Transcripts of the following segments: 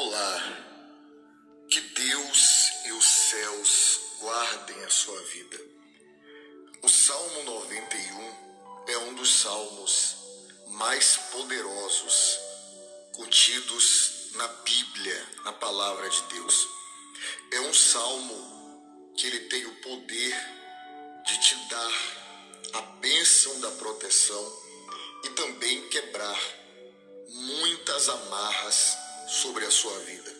Olá, que Deus e os céus guardem a sua vida. O Salmo 91 é um dos salmos mais poderosos contidos na Bíblia, na palavra de Deus. É um salmo que ele tem o poder de te dar a bênção da proteção e também quebrar muitas amarras sobre a sua vida.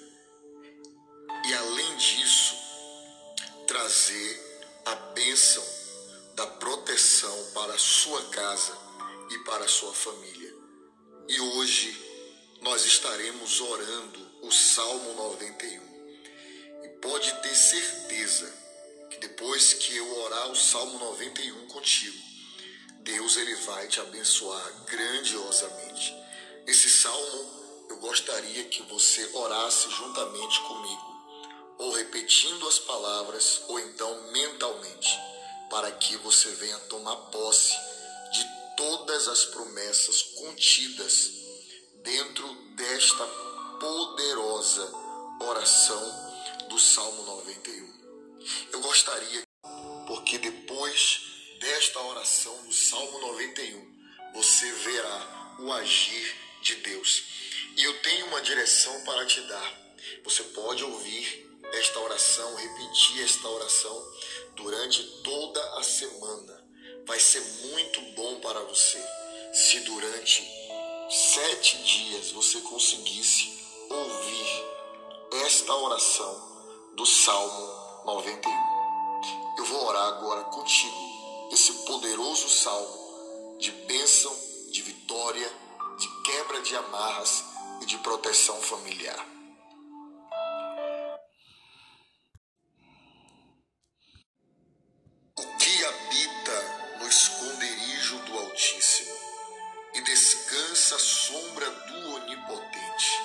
E além disso, trazer a bênção da proteção para a sua casa e para a sua família. E hoje nós estaremos orando o Salmo 91. E pode ter certeza que depois que eu orar o Salmo 91 contigo, Deus ele vai te abençoar grandiosamente. Esse salmo eu gostaria que você orasse juntamente comigo, ou repetindo as palavras, ou então mentalmente, para que você venha tomar posse de todas as promessas contidas dentro desta poderosa oração do Salmo 91. Eu gostaria, porque depois desta oração do Salmo 91, você verá o agir de Deus. E eu tenho uma direção para te dar. Você pode ouvir esta oração, repetir esta oração durante toda a semana. Vai ser muito bom para você se durante sete dias você conseguisse ouvir esta oração do Salmo 91. Eu vou orar agora contigo esse poderoso salmo de bênção, de vitória, de quebra de amarras e de proteção familiar. O que habita no esconderijo do Altíssimo e descansa à sombra do Onipotente,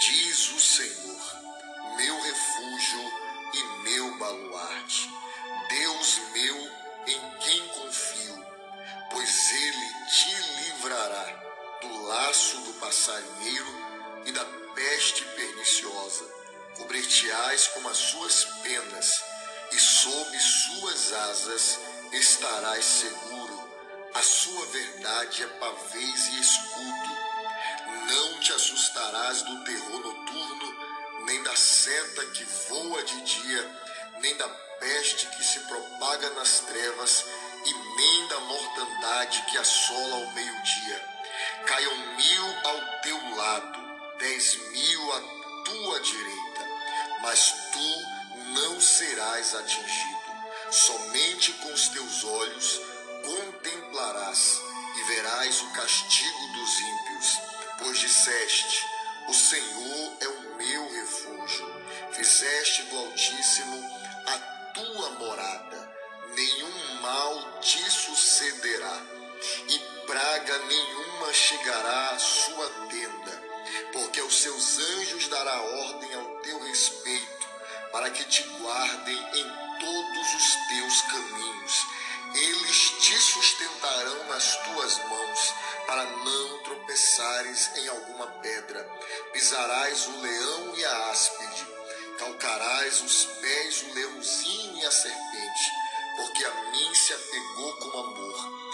diz o Senhor, meu refúgio e meu baluarte, Deus meu em quem confio, pois ele te livrará do laço do passarinheiro e da peste perniciosa. Cobrir-te-ás com as suas penas, e sob suas asas estarás seguro. A sua verdade é pavês e escudo. Não te assustarás do terror noturno, nem da seta que voa de dia, nem da peste que se propaga nas trevas, e nem da mortandade que assola ao meio-dia Caiam mil ao teu lado, dez mil à tua direita, mas tu não serás atingido. Somente com os teus olhos contemplarás e verás o castigo dos ímpios, pois disseste: O Senhor é o meu refúgio. Fizeste do Altíssimo a tua morada, nenhum mal te sucederá, e praga nenhuma chegará à sua tenda, porque aos seus anjos dará ordem ao teu respeito, para que te guardem em todos os teus caminhos. Eles te sustentarão nas tuas mãos, para não tropeçares em alguma pedra. Pisarás o leão e a áspide, calcarás os pés o leãozinho e a serpente, porque a mim se apegou com amor.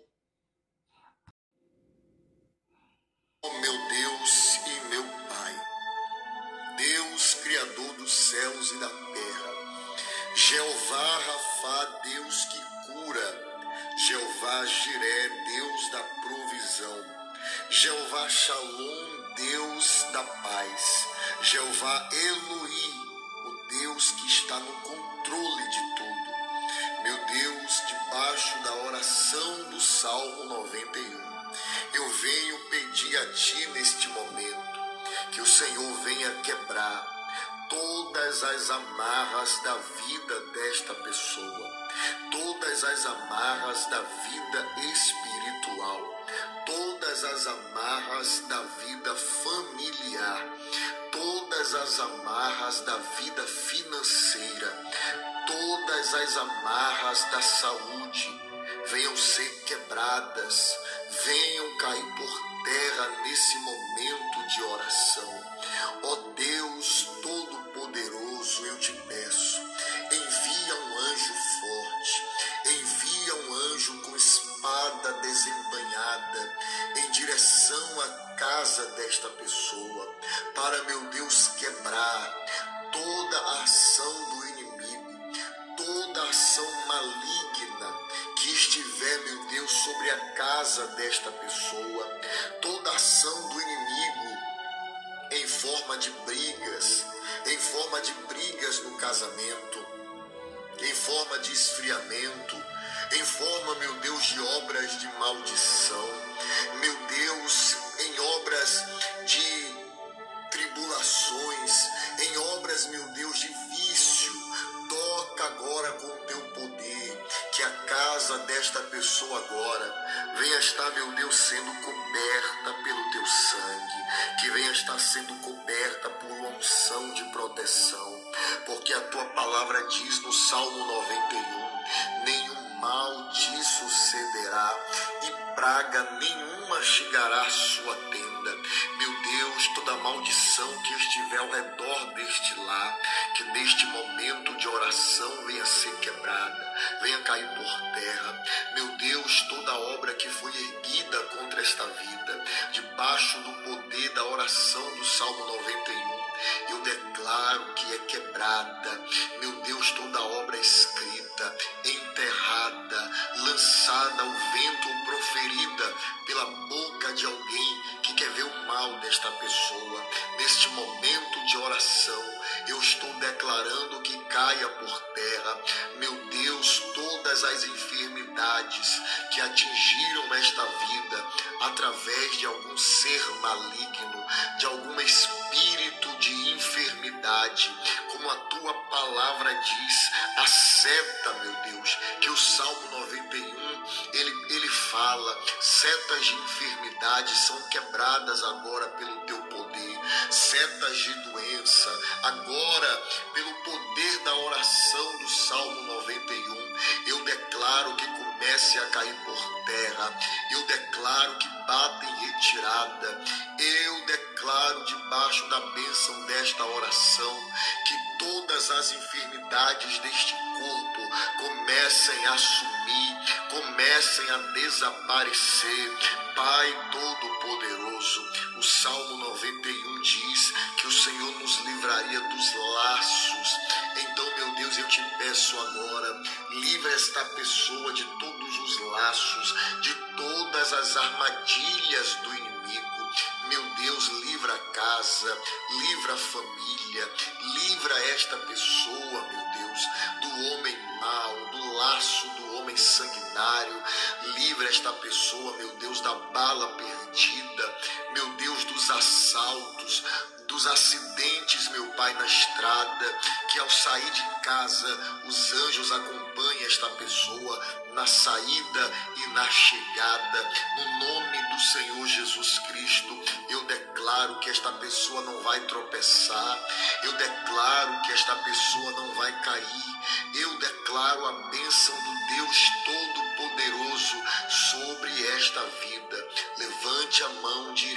Jeová Jiré, Deus da provisão. Jeová Shalom, Deus da paz. Jeová Eloí, o Deus que está no controle de tudo. Meu Deus, debaixo da oração do Salmo 91, eu venho pedir a Ti neste momento que o Senhor venha quebrar todas as amarras da vida desta pessoa, todas as amarras da vida espiritual, todas as amarras da vida familiar, todas as amarras da vida financeira, todas as amarras da saúde venham ser quebradas, venham cair por terra nesse momento de oração. Ação maligna que estiver, meu Deus, sobre a casa desta pessoa, toda ação do inimigo em forma de brigas, em forma de brigas no casamento, em forma de esfriamento, em forma, meu Deus, de obras de maldição, meu Deus, em obras de tribulações, em obras, meu Deus, de vício. Toca agora com o teu que a casa desta pessoa agora. Venha estar, meu Deus, sendo coberta pelo teu sangue, que venha estar sendo coberta por uma unção de proteção, porque a tua palavra diz no Salmo 91: nenhum mal te sucederá e praga nenhuma chegará à sua tenda. Meu Toda maldição que estiver ao redor deste lar, que neste momento de oração venha ser quebrada, venha cair por terra. Meu Deus, toda obra que foi erguida contra esta vida, debaixo do poder da oração do Salmo 91, eu declaro que é quebrada. Meu Deus, toda obra escrita, enterrada, lançada ao vento ou proferida pela boca de alguém que quer ver o mal desta pessoa. Neste momento de oração, eu estou declarando que caia por terra. Meu Deus, todas as enfermidades que atingiram esta vida através de algum ser maligno, de algum espírito de enfermidade, a tua palavra diz, a seta, meu Deus, que o Salmo 91 ele, ele fala, setas de enfermidade são quebradas agora pelo teu poder, setas de doença, agora pelo poder da oração do Salmo 91, eu declaro que comece a cair por terra, eu declaro que bata em retirada, eu declaro debaixo da bênção desta oração todas as enfermidades deste corpo comecem a sumir, comecem a desaparecer. Pai Todo-Poderoso, o Salmo 91 diz que o Senhor nos livraria dos laços. Então, meu Deus, eu te peço agora, livra esta pessoa de todos os laços, de todas as armadilhas do inimigo. Meu Deus, livra a casa, livra a família, livra esta pessoa, meu Deus, do homem mau, do laço do homem sanguinário. Livra esta pessoa, meu Deus, da bala perdida, meu Deus, dos assaltos, dos acidentes, meu Pai, na estrada, que ao sair de casa os anjos acompanhem esta pessoa na saída e na chegada. No nome do Senhor Jesus Cristo, eu declaro que esta pessoa não vai tropeçar, eu declaro que esta pessoa não vai cair, eu declaro a bênção do Deus Todo-Poderoso sobre esta vida. Levante a mão de